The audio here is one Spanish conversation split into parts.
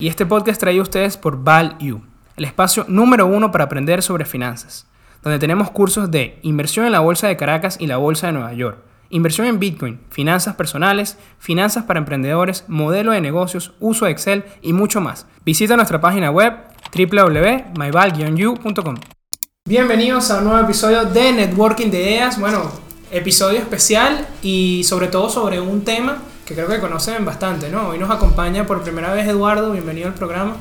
Y este podcast traído a ustedes por ValU, el espacio número uno para aprender sobre finanzas, donde tenemos cursos de inversión en la Bolsa de Caracas y la Bolsa de Nueva York, inversión en Bitcoin, finanzas personales, finanzas para emprendedores, modelo de negocios, uso de Excel y mucho más. Visita nuestra página web www.myval-u.com. Bienvenidos a un nuevo episodio de Networking de Ideas. Bueno, episodio especial y sobre todo sobre un tema que creo que conocen bastante, ¿no? Hoy nos acompaña por primera vez Eduardo, bienvenido al programa.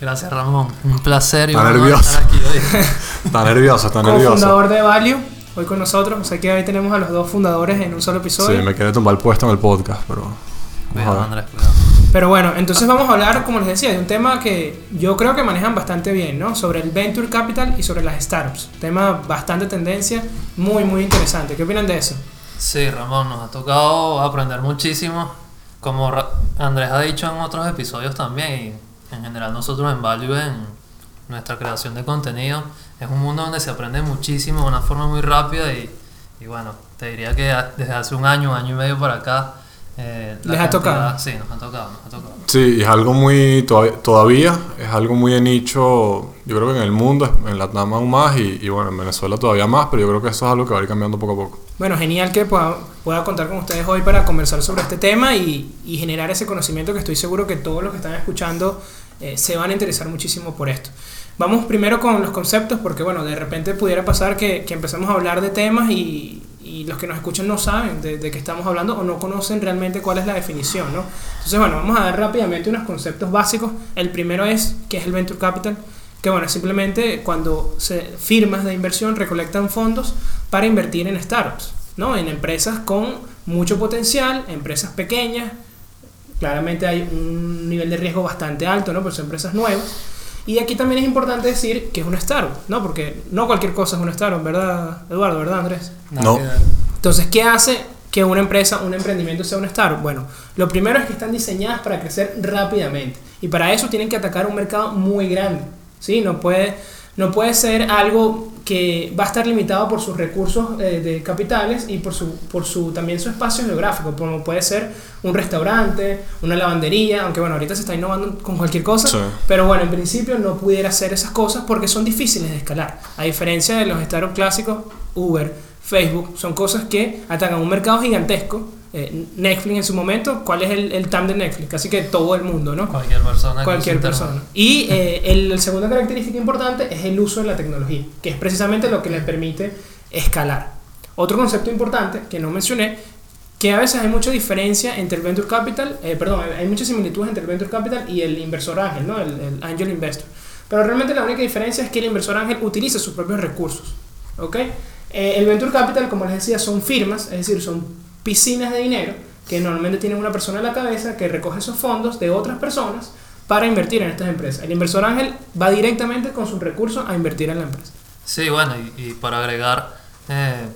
Gracias Ramón, un placer y Está un nervioso. estar aquí hoy. Está nervioso, está nervioso. Co-fundador de Value, hoy con nosotros. O sea que hoy tenemos a los dos fundadores en un solo Sí, episodio. me quiere tumbar el puesto en el podcast, pero. vamos a Cuidado. Andrés, cuidado. Pero bueno, entonces vamos a hablar, como les decía, de un tema que yo creo que manejan bastante bien, ¿no? Sobre el Venture Capital y sobre las startups. Tema bastante tendencia, muy, muy interesante. ¿Qué opinan de eso? Sí, Ramón, nos ha tocado aprender muchísimo. Como Andrés ha dicho en otros episodios también, y en general nosotros en Value, en nuestra creación de contenido, es un mundo donde se aprende muchísimo de una forma muy rápida y, y bueno, te diría que desde hace un año, año y medio para acá... eh, Les ha tocado. Sí, nos ha tocado, nos ha tocado. Sí, y es algo muy. Todavía, todavía es algo muy de nicho. Yo creo que en el mundo, en la TAM aún más, y, y bueno, en Venezuela todavía más, pero yo creo que eso es algo que va a ir cambiando poco a poco. Bueno, genial que pueda, pueda contar con ustedes hoy para conversar sobre este tema y, y generar ese conocimiento que estoy seguro que todos los que están escuchando eh, se van a interesar muchísimo por esto. Vamos primero con los conceptos porque, bueno, de repente pudiera pasar que, que empecemos a hablar de temas y, y los que nos escuchan no saben de, qué estamos hablando o no conocen realmente cuál es la definición, ¿no? Entonces, bueno, vamos a dar rápidamente unos conceptos básicos. El primero es, ¿qué es el Venture Capital? Que bueno, simplemente cuando firmas de inversión recolectan fondos para invertir en startups, ¿no? En empresas con mucho potencial, empresas pequeñas. Claramente hay un nivel de riesgo bastante alto, ¿no? Porque son empresas nuevas. Y aquí también es importante decir que es una startup, ¿no? Porque no cualquier cosa es una startup, ¿verdad, Eduardo? ¿Verdad, Andrés? No. Entonces, ¿qué hace que una empresa, un emprendimiento sea una startup? Bueno, lo primero es que están diseñadas para crecer rápidamente y para eso tienen que atacar un mercado muy grande, ¿sí? No puede, no puede ser algo que va a estar limitado por sus recursos eh, de capitales y por su, por su también su espacio geográfico, como puede ser un restaurante, una lavandería, aunque bueno, ahorita se está innovando con cualquier cosa, Sí. pero bueno, en principio no pudiera hacer esas cosas porque son difíciles de escalar. A diferencia de los startups clásicos, Uber, Facebook, son cosas que atacan un mercado gigantesco. Eh, Netflix en su momento, ¿cuál es el, el TAM de Netflix? Casi que todo el mundo, ¿no? Cualquier persona. Cualquier use persona. Y eh, el, la segunda característica importante es el uso de la tecnología, que es precisamente lo que le permite escalar. Otro concepto importante que no mencioné, que a veces hay mucha diferencia entre el venture capital, eh, perdón, hay muchas similitudes entre el venture capital y el inversor ángel, ¿no? el, el angel investor. Pero realmente la única diferencia es que el inversor ángel utiliza sus propios recursos. ¿ok? Eh, el venture capital, como les decía, son firmas, es decir, son piscinas de dinero que normalmente tienen una persona en la cabeza que recoge esos fondos de otras personas para invertir en estas empresas. El inversor ángel va directamente con sus recursos a invertir en la empresa. Sí, bueno, y, y para agregar, eh,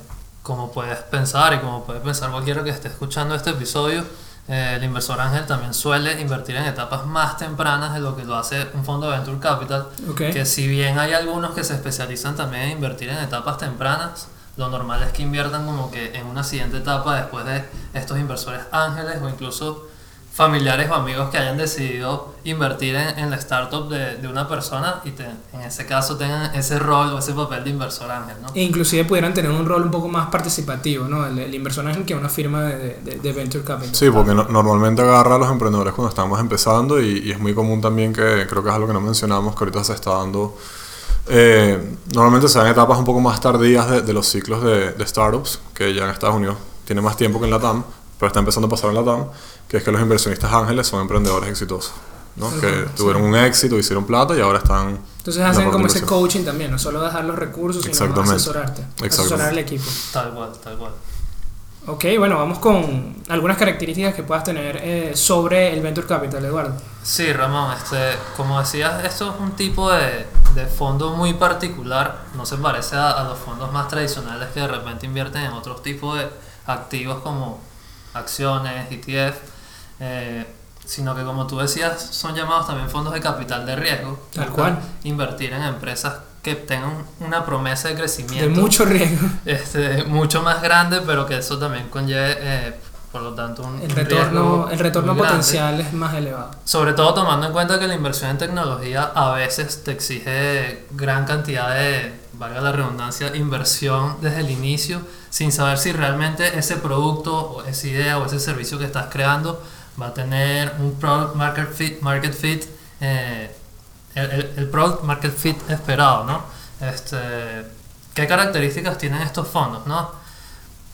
como puedes pensar y como puede pensar cualquiera que esté escuchando este episodio, eh, el inversor ángel también suele invertir en etapas más tempranas de lo que lo hace un fondo de venture capital. ¿ok? Que si bien hay algunos que se especializan también en invertir en etapas tempranas, lo normal es que inviertan como que en una siguiente etapa después de estos inversores ángeles o incluso familiares o amigos que hayan decidido invertir en, en la startup de, de una persona y te- en ese caso tengan ese rol o ese papel de inversor ángel, ¿no? E inclusive pudieran tener un rol un poco más participativo, ¿no? El, el inversor ángel que una firma de, de- de venture capital. Sí, porque no- normalmente agarra a los emprendedores cuando estamos empezando y, y es muy común también que creo que es algo que no mencionamos, que ahorita se está dando. Eh, normalmente se dan etapas un poco más tardías de, de los ciclos de, de startups, que ya en Estados Unidos tiene más tiempo que en la TAM, pero está empezando a pasar en la TAM, que es que los inversionistas ángeles son emprendedores exitosos, ¿no? Ujú, que sí. tuvieron un éxito, hicieron plata y ahora están. Entonces hacen como ese coaching también, no solo dejar los recursos, sino Exactamente. asesorarte, asesorar al equipo. Tal cual, tal cual. Ok, bueno, vamos con algunas características que puedas tener eh, sobre el venture capital, Eduardo. Sí, Ramón, este, como decías, esto es un tipo de, de fondo muy particular, no se parece a, a los fondos más tradicionales que de repente invierten en otros tipos de activos como acciones, ETF, eh, sino que como tú decías, son llamados también fondos de capital de riesgo. Tal cual. Invertir en empresas que tengan una promesa de De crecimiento mucho riesgo. este, mucho más grande, pero que eso también conlleve, eh, por lo tanto un El retorno, el retorno grande. potencial es más elevado. Sobre todo tomando en cuenta que la inversión en tecnología a veces te exige gran cantidad de, valga la redundancia, inversión desde el inicio, sin saber si realmente ese producto o esa idea o ese servicio que estás creando va a tener un product market fit, market fit eh, el, el- el product market fit esperado, ¿no? Este, ¿Qué características tienen estos fondos, no?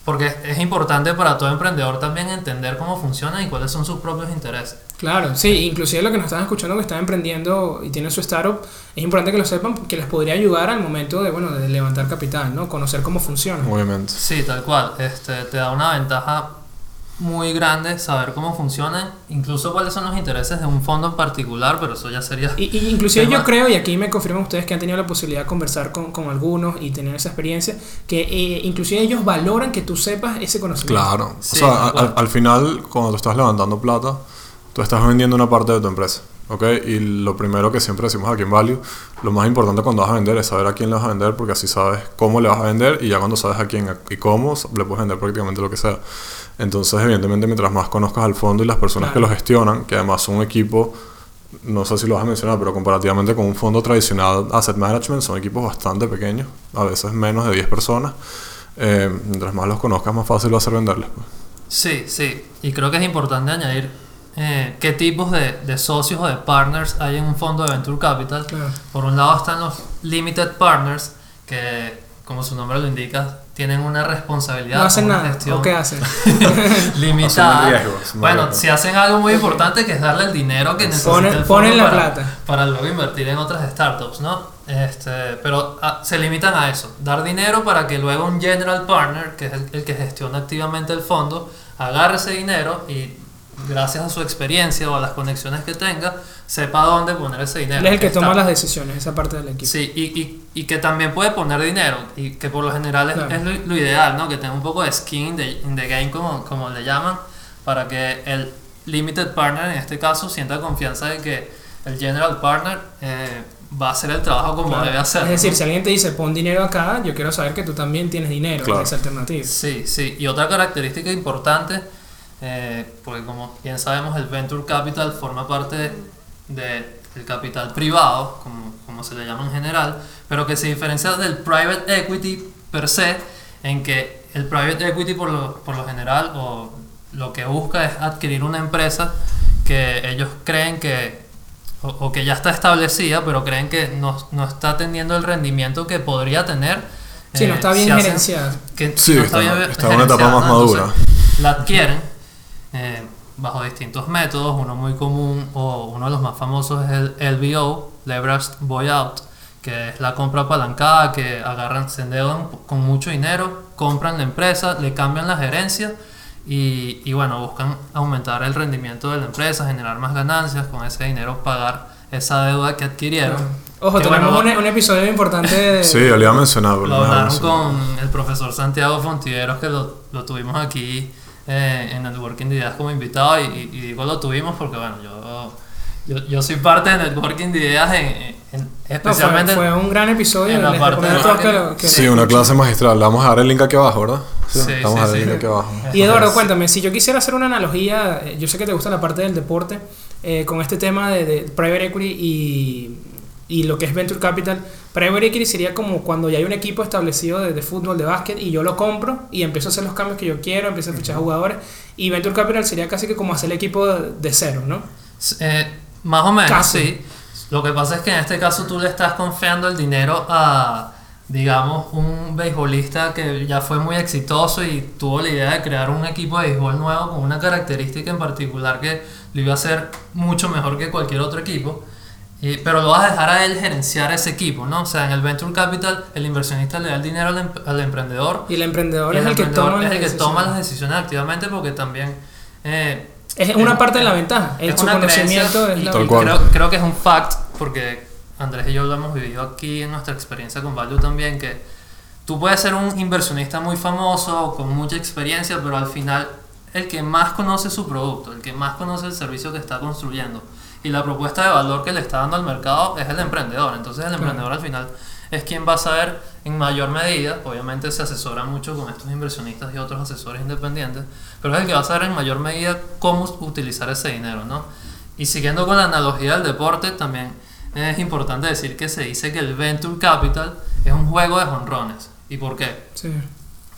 Porque es importante para todo emprendedor también entender cómo funcionan y cuáles son sus propios intereses. Claro, sí, inclusive lo que nos están escuchando que están emprendiendo y tienen su startup, es importante que lo sepan que les podría ayudar al momento de, bueno, de levantar capital, ¿no? Conocer cómo funciona. Obviamente. Sí, tal cual. Este, te da una ventaja muy grande saber cómo funcionan, incluso cuáles son los intereses de un fondo en particular, pero eso ya sería... Y, y inclusive Tema. yo creo, y aquí me confirman ustedes que han tenido la posibilidad de conversar con, con algunos y tener esa experiencia, que eh, inclusive ellos valoran que tú sepas ese conocimiento. Claro. Sí, o sea, al final, cuando tú estás levantando plata, tú estás vendiendo una parte de tu empresa. ¿Ok? Y lo primero que siempre decimos aquí en Value, lo más importante cuando vas a vender es saber a quién le vas a vender, porque así sabes cómo le vas a vender y ya cuando sabes a quién y cómo, le puedes vender prácticamente lo que sea. Entonces, evidentemente, mientras más conozcas al fondo y las personas Claro. que lo gestionan, que además son un equipo, no sé si lo vas a mencionar, pero comparativamente con un fondo tradicional asset management, son equipos bastante pequeños, a veces menos de 10 personas. Eh, mientras más los conozcas, más fácil va a ser venderles. pues. Sí, sí. Y creo que es importante añadir eh, qué tipos de, de socios o de partners hay en un fondo de Venture Capital. Claro. Por un lado están los Limited Partners, que como su nombre lo indica, tienen una responsabilidad. No hacen una nada. gestión ¿O qué hacen? limitada. Bueno, riesgo. si hacen algo muy importante que es darle el dinero que necesita Ponen- el ponen la para, plata. para luego invertir en otras startups, ¿no? Este, pero ah, se limitan a eso, dar dinero para que luego un general partner, que es el, el que gestiona activamente el fondo, agarre ese dinero y gracias a su experiencia o a las conexiones que tenga, sepa dónde poner ese dinero. Él es el que Está- toma las decisiones, esa parte del equipo. Sí, y, y, y que también puede poner dinero, y que por lo general es, Claro. es lo, lo ideal, ¿no? Que tenga un poco de skin in the, in the game, como, como le llaman, para que el limited partner, en este caso, sienta confianza de que el general partner eh, va a hacer el trabajo como Claro. debe hacer. Es ¿no? decir, si alguien te dice pon dinero acá, yo quiero saber que tú también tienes dinero Claro. en esa alternativa. Sí, sí. Y otra característica importante, eh, porque como bien sabemos, el venture capital forma parte de- del capital privado, como, como se le llama en general, pero que se diferencia del private equity per se, en que el private equity por lo, por lo general o lo que busca es adquirir una empresa que ellos creen que o, o que ya está establecida, pero creen que no, no está teniendo el rendimiento que podría tener. Sí, no eh, está bien si gerenciada. que Sí, no está- bien está en una etapa más ¿no? Entonces, madura. La adquieren bajo distintos métodos. Uno muy común o uno de los más famosos es el LBO, Leveraged Buyout, que es la compra apalancada que agarran, se endeudan con mucho dinero, compran la empresa, le cambian la gerencia y, y bueno, buscan aumentar el rendimiento de la empresa, generar más ganancias, con ese dinero pagar esa deuda que adquirieron. Ojo, Que tenemos bueno, un, un episodio importante de... Sí, yo le iba a mencionar. Lo hablaron con el profesor Santiago Fontiveros, que lo, lo tuvimos aquí eh, en Networking de Ideas como invitado, y, y- y digo lo tuvimos porque, bueno, yo, yo, yo soy parte de Networking de Ideas, en, en- No, fue, especialmente... fue un gran episodio. en la parte de lo- que Sí, una clase magistral. Le vamos a dar el link aquí abajo, ¿verdad? Sí, Vamos sí, a dar el sí. link aquí abajo. Y Eduardo, cuéntame, si yo quisiera hacer una analogía, eh, yo sé que te gusta la parte del deporte, eh, con este tema de, de private equity y, y lo que es venture capital. Private equity sería como cuando ya hay un equipo establecido de, de fútbol, de básquet, y yo lo compro y empiezo a hacer los cambios que yo quiero, empiezo a fichar jugadores. Y venture capital sería casi que como hacer el equipo de, de cero, ¿no? Eh, más o menos, Casi. sí. Lo que pasa es que en este caso tú le estás confiando el dinero a, digamos, un beisbolista que ya fue muy exitoso y tuvo la idea de crear un equipo de béisbol nuevo con una característica en particular que lo iba a hacer mucho mejor que cualquier otro equipo. Y- pero lo vas a dejar a él gerenciar ese equipo, ¿no? O sea, en el Venture Capital el inversionista le da el dinero al, em- al emprendedor Y el emprendedor y es el que toma es las el que decisiones. toma las decisiones activamente porque también... eh, Es una parte de la ventaja. El, es una conocimiento creencia es la creo, creo que es un fact porque Andrés y yo lo hemos vivido aquí en nuestra experiencia con Value también que tú puedes ser un inversionista muy famoso con mucha experiencia pero al final el que más conoce su producto el que más conoce el servicio que está construyendo y la propuesta de valor que le está dando al mercado es el emprendedor entonces el Claro. emprendedor al final es quien va a saber en mayor medida, obviamente se asesora mucho con estos inversionistas y otros asesores independientes, pero es el que va a saber en mayor medida cómo utilizar ese dinero, ¿no? Y siguiendo con la analogía del deporte, también es importante decir que se dice que el Venture Capital es un juego de jonrones. ¿Y por qué? Sí.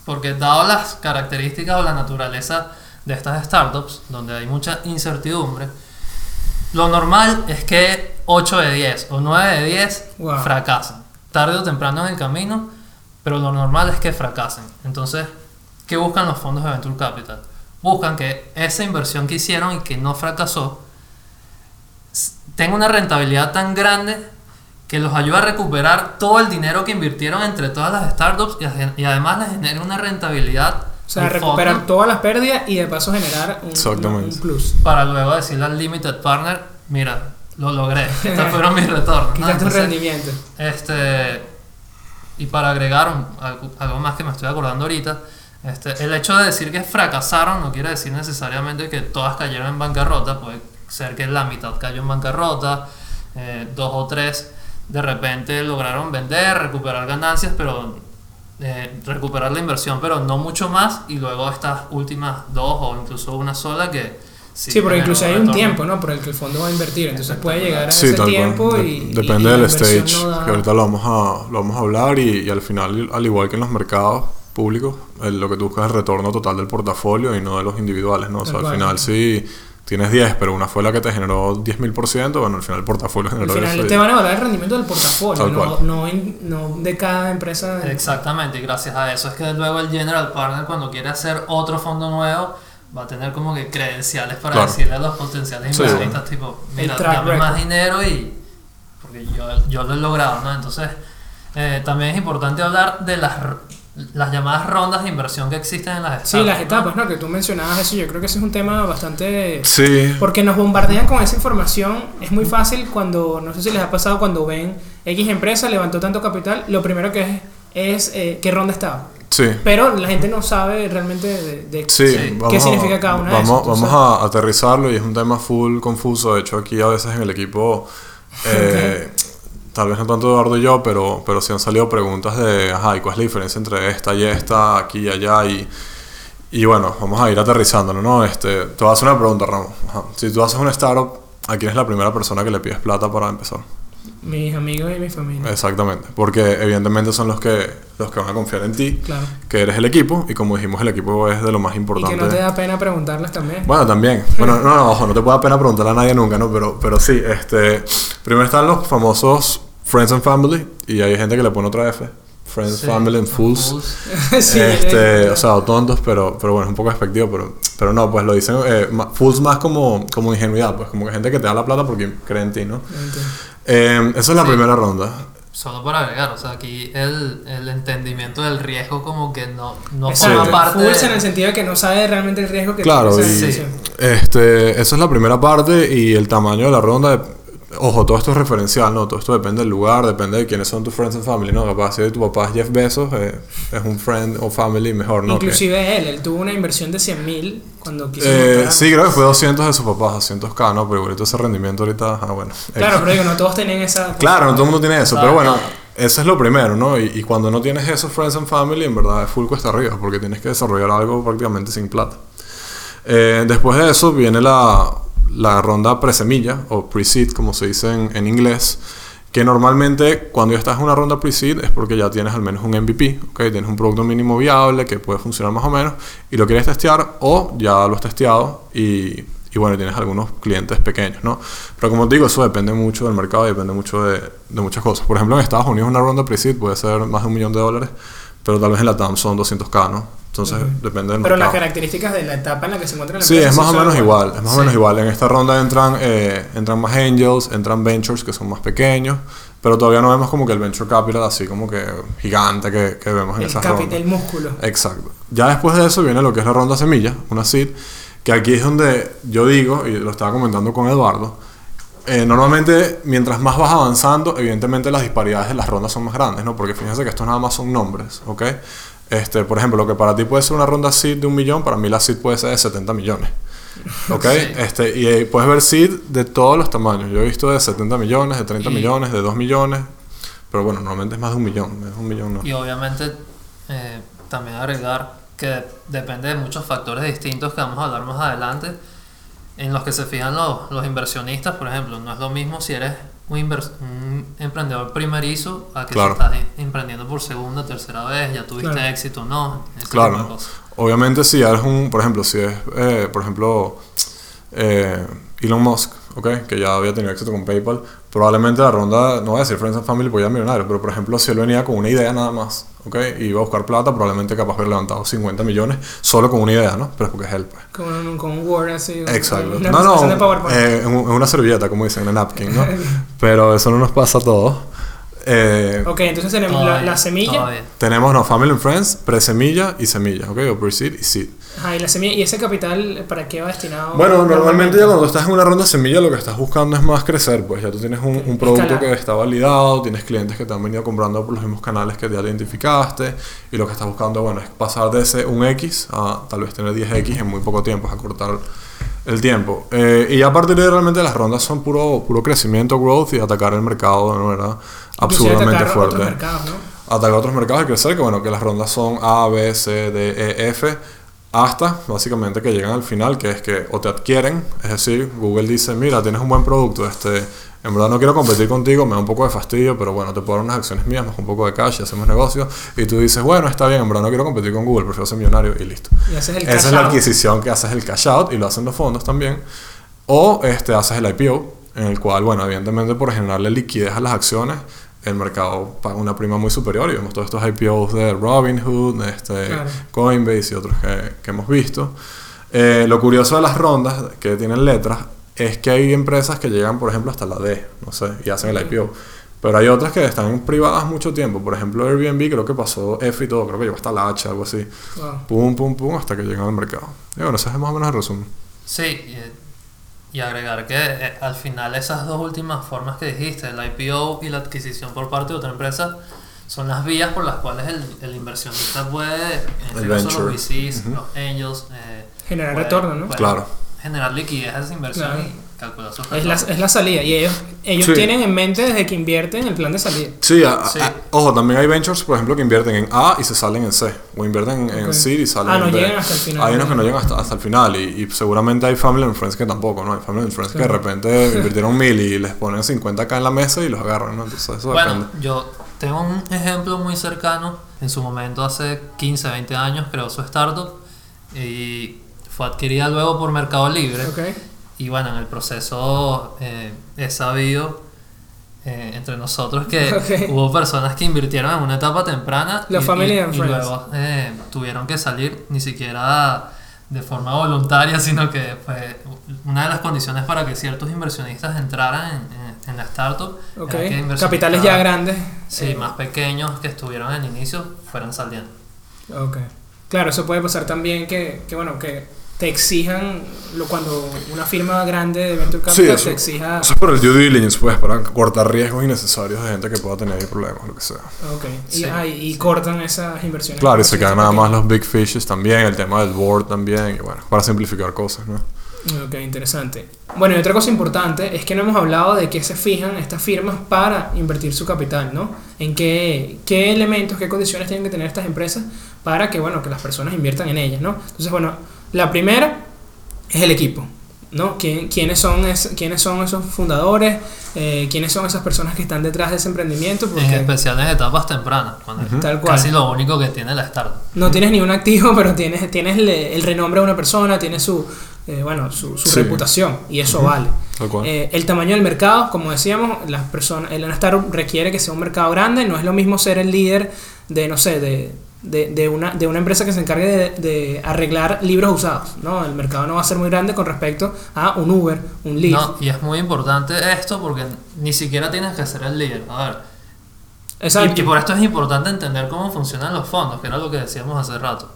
Porque dado las características o la naturaleza de estas startups, donde hay mucha incertidumbre, lo normal es que 8 de 10 o 9 de 10 Wow. fracasan. Tarde o temprano en el camino, pero lo normal es que fracasen. Entonces, ¿qué buscan los fondos de Venture Capital? Buscan que esa inversión que hicieron y que no fracasó tenga una rentabilidad tan grande que los ayude a recuperar todo el dinero que invirtieron entre todas las startups y, y además les genere una rentabilidad O sea, recuperar fondo todas las pérdidas y de paso generar un, Exactamente. un plus. para luego decirle al limited partner, mira, lo logré, estos fueron mis retornos. ¿no? Quizás tu Entonces, rendimiento. Este, y para agregar un- algo, algo más que me estoy acordando ahorita, este, el hecho de decir que fracasaron no quiere decir necesariamente que todas cayeron en bancarrota, puede ser que la mitad cayó en bancarrota, eh, dos o tres de repente lograron vender, recuperar ganancias, pero eh, recuperar la inversión, pero no mucho más, y luego estas últimas dos o incluso una sola que... Sí, porque generó incluso hay un retorno. tiempo, ¿no? Por el que el fondo va a invertir. Entonces puede llegar a Sí, ese tiempo. De- y- depende y del stage, no da- que ahorita lo vamos a, lo vamos a hablar y, y al final, al igual que en los mercados públicos, el- lo que tú buscas es el retorno total del portafolio y no de los individuales, ¿no? O sea, al final si tienes 10, pero una fue la que te generó 10.000%, bueno, al final el portafolio Al generó final eso. y- te van a evaluar el rendimiento del portafolio, no, no, de cada empresa. Exactamente, y gracias a eso es que luego el general partner cuando quiere hacer otro fondo nuevo va a tener como que credenciales para Claro. decirle a los potenciales Sí. inversionistas tipo, mira, dame más dinero y porque yo, yo lo he logrado, ¿no? Entonces, eh, también es importante hablar de las, las llamadas rondas de inversión que existen en las Sí, startups. las etapas, ¿no? Que tú mencionabas eso, yo creo que ese es un tema bastante... Sí, Porque nos bombardean con esa información. Es muy fácil cuando, no sé si les ha pasado, cuando ven X empresa levantó tanto capital, lo primero que es, es eh, qué ronda estaba. sí. Pero la gente no sabe realmente de, de- Sí, Sí. ¿Qué a- significa cada una de vamos, esas? Vamos a aterrizarlo y es un tema full confuso. De hecho, aquí a veces en el equipo, eh, tal vez no tanto Eduardo y yo, pero, pero sí han salido preguntas de, ajá, ¿y cuál es la diferencia entre esta y esta, aquí y allá? Y, y bueno, vamos a ir aterrizándolo, ¿no? Este, te voy a hacer una pregunta, Ramón. Ajá. Si tú haces una startup, ¿a quién es la primera persona que le pides plata para empezar? mis amigos y mi familia. Exactamente, porque evidentemente son los que, los que van a confiar en ti, Claro. que eres el equipo, y como dijimos, el equipo es de lo más Y importante. que no te da pena preguntarles también. Bueno, también. Bueno, no, no, ojo, no te puede dar pena preguntarle a nadie nunca, ¿no? Pero, pero sí, este... Primero están los famosos Friends and Family, y hay gente que le pone otra F. Friends, Sí, Family and Fools. Fools. Sí, este, eh, o sea, o tontos, pero, pero bueno, es un poco despectivo, pero, pero no, pues lo dicen eh, ma- Fools más como, como ingenuidad, pues como que gente que te da la plata porque cree en ti, ¿no? Eh, esa es la Sí. primera ronda. Solo para agregar, o sea, aquí el, el entendimiento del riesgo como que no, no forma parte fools de- en el sentido de que no sabe realmente el riesgo que Claro, tiene decisión. este, esa es la primera parte y el tamaño de la ronda. Ojo, todo esto es referencial, ¿no? Todo esto depende del lugar, depende de quiénes son tus friends and family, ¿no? Capaz si tu papá es Jeff Bezos, eh, es un friend o family mejor, ¿no? Que- Inclusive él, él tuvo una inversión de 100 mil cuando quiso eh, sí, creo que fue 200 de sus papás, 200k, ¿no? Pero ahorita ese rendimiento ahorita, ah, bueno. Claro, pero digo, no todos tenían esa... Claro, no todo el mundo tiene eso, pero Exacto. bueno, eso es lo primero, ¿no? Y, y cuando no tienes esos friends and family, en verdad es full cuesta arriba, porque tienes que desarrollar algo prácticamente sin plata. Eh, después de eso viene la, la ronda presemilla, o pre-seed, como se dice en, inglés, que normalmente cuando ya estás en una ronda pre-seed es porque ya tienes al menos un MVP, ¿ok? Tienes un producto mínimo viable que puede funcionar más o menos, y lo quieres testear, o ya lo has testeado y y bueno, tienes algunos clientes pequeños, ¿no? Pero como te digo, eso depende mucho del mercado y depende mucho de, de muchas cosas. Por ejemplo, en Estados Unidos una ronda pre-seed puede ser más de un millón de dólares, pero tal vez en la TAM son 200k, ¿no? Entonces depende del Pero las características de la etapa en la que se encuentra la Sí, es más o menos igual, es más o menos igual. En esta ronda entran, eh, entran más angels, entran ventures que son más pequeños, pero todavía no vemos como que el venture capital así como que gigante que, que vemos en El esas capital, rondas. el músculo. Exacto. Ya después de eso viene lo que es la ronda semilla, una seed, que aquí es donde yo digo, y lo estaba comentando con Eduardo, eh, normalmente mientras más vas avanzando, evidentemente las disparidades de las rondas son más grandes, ¿no? Porque fíjense que estos nada más son nombres, ¿ok? Este, por ejemplo, lo que para ti puede ser una ronda seed de un millón, para mí la seed puede ser de 70 millones. ¿Ok? Sí. Este, y eh, puedes ver seed de todos los tamaños. Yo he visto de 70 millones, de 30 Y- millones, de 2 millones. Pero bueno, normalmente es más de un millón, es un millón no. Y obviamente eh, también agregar que depende de muchos factores distintos que vamos a hablar más adelante, en los que se fijan los, los inversionistas, por ejemplo, no es lo mismo si eres un, invers- un emprendedor primerizo a que Claro. si estás em- emprendiendo por segunda, tercera vez, ya tuviste Claro. éxito o no, ese Claro. tipo de cosas. Obviamente si eres un, por ejemplo, si es, eh, por ejemplo, eh, Elon Musk, ¿ok? Que ya había tenido éxito con PayPal, probablemente la ronda, no voy a decir Friends and Family porque ya es millonario, pero por ejemplo si él venía con una idea nada más, ¿ok? Y iba a buscar plata, probablemente capaz de haber levantado 50 millones solo con una idea, ¿no? Pero es porque es él, pues. Con, un- con un Word así. Exacto. Una No, no, de PowerPoint. eh, en, un- en una servilleta, como dicen, en el napkin, ¿no? Pero eso no nos pasa a todos. Eh, ok, entonces tenemos la, la semilla. todavía. Tenemos, no, Family and Friends, pre-semilla y semilla, ¿ok? O pre-seed y seed. Ajá, y la semilla. ¿Y ese capital para qué va destinado? Bueno, normalmente ya cuando estás en una ronda semilla lo que estás buscando es más crecer, pues ya tú tienes un, un producto Escalar. que está validado, tienes clientes que te han venido comprando por los mismos canales que ya identificaste y lo que estás buscando, bueno, es pasar de ese un X a tal vez tener 10X en muy poco tiempo, es acortar el tiempo. Eh, y ya a partir de realmente las rondas son puro, puro crecimiento, growth y atacar el mercado de una manera absurdamente atacar fuerte otros mercados, ¿no? atacar otros mercados y crecer, que bueno, que las rondas son A, B, C, D, E, F, hasta básicamente que llegan al final, que es que o te adquieren, es decir, Google dice, mira, tienes un buen producto, este, en verdad no quiero competir contigo, me da un poco de fastidio, pero bueno, te puedo dar unas acciones mías, más un poco de cash y hacemos negocio, y tú dices, bueno, está bien, en verdad no quiero competir con Google, prefiero ser millonario y listo. Y haces el Esa cash es la out. adquisición que haces el cash out y lo hacen los fondos también. O este, haces el IPO, en el cual, bueno, evidentemente por generarle liquidez a las acciones, el mercado paga una prima muy superior. Y vemos todos estos IPOs de Robinhood, este, Claro. Coinbase y otros que, que hemos visto. Eh, lo curioso de las rondas que tienen letras es que hay empresas que llegan, por ejemplo, hasta la D, no sé, y hacen el IPO. Pero hay otras que están privadas mucho tiempo. Por ejemplo, Airbnb creo que pasó F y todo, creo que llegó hasta la H, algo así. Wow. Pum, pum, pum, hasta que llegan al mercado. Y bueno, ese es más o menos el resumen. Sí, y, agregar que eh, al final esas dos últimas formas que dijiste, el IPO y la adquisición por parte de otra empresa, son las vías por las cuales el, el inversionista puede, en este El caso los VCs, los angels, eh, Generar puede- retorno, ¿no? puede Claro. Generar liquidez a esa inversión Claro. y sus Es la, es la salida. Y ellos, ellos Sí. tienen en mente desde que invierten el plan de salida. Sí, a- Sí. a- ojo, también hay ventures, por ejemplo, que invierten en A y se salen en C. O invierten en Ok. C y salen Ah, en no B. llegan hasta el final. Hay unos que no llegan hasta, hasta el final. Y, y seguramente hay family and friends que tampoco, ¿no? Hay family and friends que de repente invirtieron mil y les ponen 50 acá en la mesa y los agarran, ¿no? Entonces eso Bueno, depende. yo tengo un ejemplo muy cercano. En su momento, hace 15, 20 años, creó su startup y fue adquirida luego por Mercado Libre. Ok. Y bueno, en el proceso eh, he sabido eh, entre nosotros que Ok. hubo personas que invirtieron en una etapa temprana La y, family y- and y friends. luego eh, tuvieron que salir ni siquiera de forma voluntaria, sino que fue una de las condiciones para que ciertos inversionistas entraran en, en- en la startup. Ok. era que Capitales ya grandes. Sí, eh, más pequeños que estuvieron al inicio fueran saliendo. Ok. Claro, eso puede pasar también que, que bueno, que te exijan lo, cuando una firma grande de Venture Sí, Capital eso, te exija. eso es por el due diligence, pues, para cortar riesgos innecesarios de gente que pueda tener ahí problemas, lo que sea. Ok. Y, ah, y- cortan esas inversiones. Claro, y se quedan nada más los big fishes también, el tema del board también, y bueno, para simplificar cosas, ¿no? Ok, interesante. Bueno, y otra cosa importante es que no hemos hablado de qué se fijan estas firmas para invertir su capital, ¿no? En qué, qué elementos, qué condiciones tienen que tener estas empresas para que, bueno, que las personas inviertan en ellas, ¿no? Entonces, bueno, la primera es el equipo, ¿no? ¿Quién- ¿Quiénes son, es- quiénes son esos fundadores? Eh, ¿Quiénes son esas personas que están detrás de ese emprendimiento? En Porque especial en etapas tempranas, cuando es Tal cual. casi lo único que tiene la startup. no tienes ni un activo, pero tienes, tienes el, el renombre de una persona, tienes su, eh, bueno, su, su Sí. reputación y eso vale. Tal cual. Eh, el tamaño del mercado, como decíamos, las personas, el startup requiere que sea un mercado grande, no es lo mismo ser el líder de, no sé, de, de, de una, de una empresa que se encargue de, de arreglar libros usados, ¿no? El mercado no va a ser muy grande con respecto a un Uber, un Lyft. No, y es muy importante esto porque ni siquiera tienes que ser el líder. A ver, Exacto. Y, y por esto es importante entender cómo funcionan los fondos, que era lo que decíamos hace rato.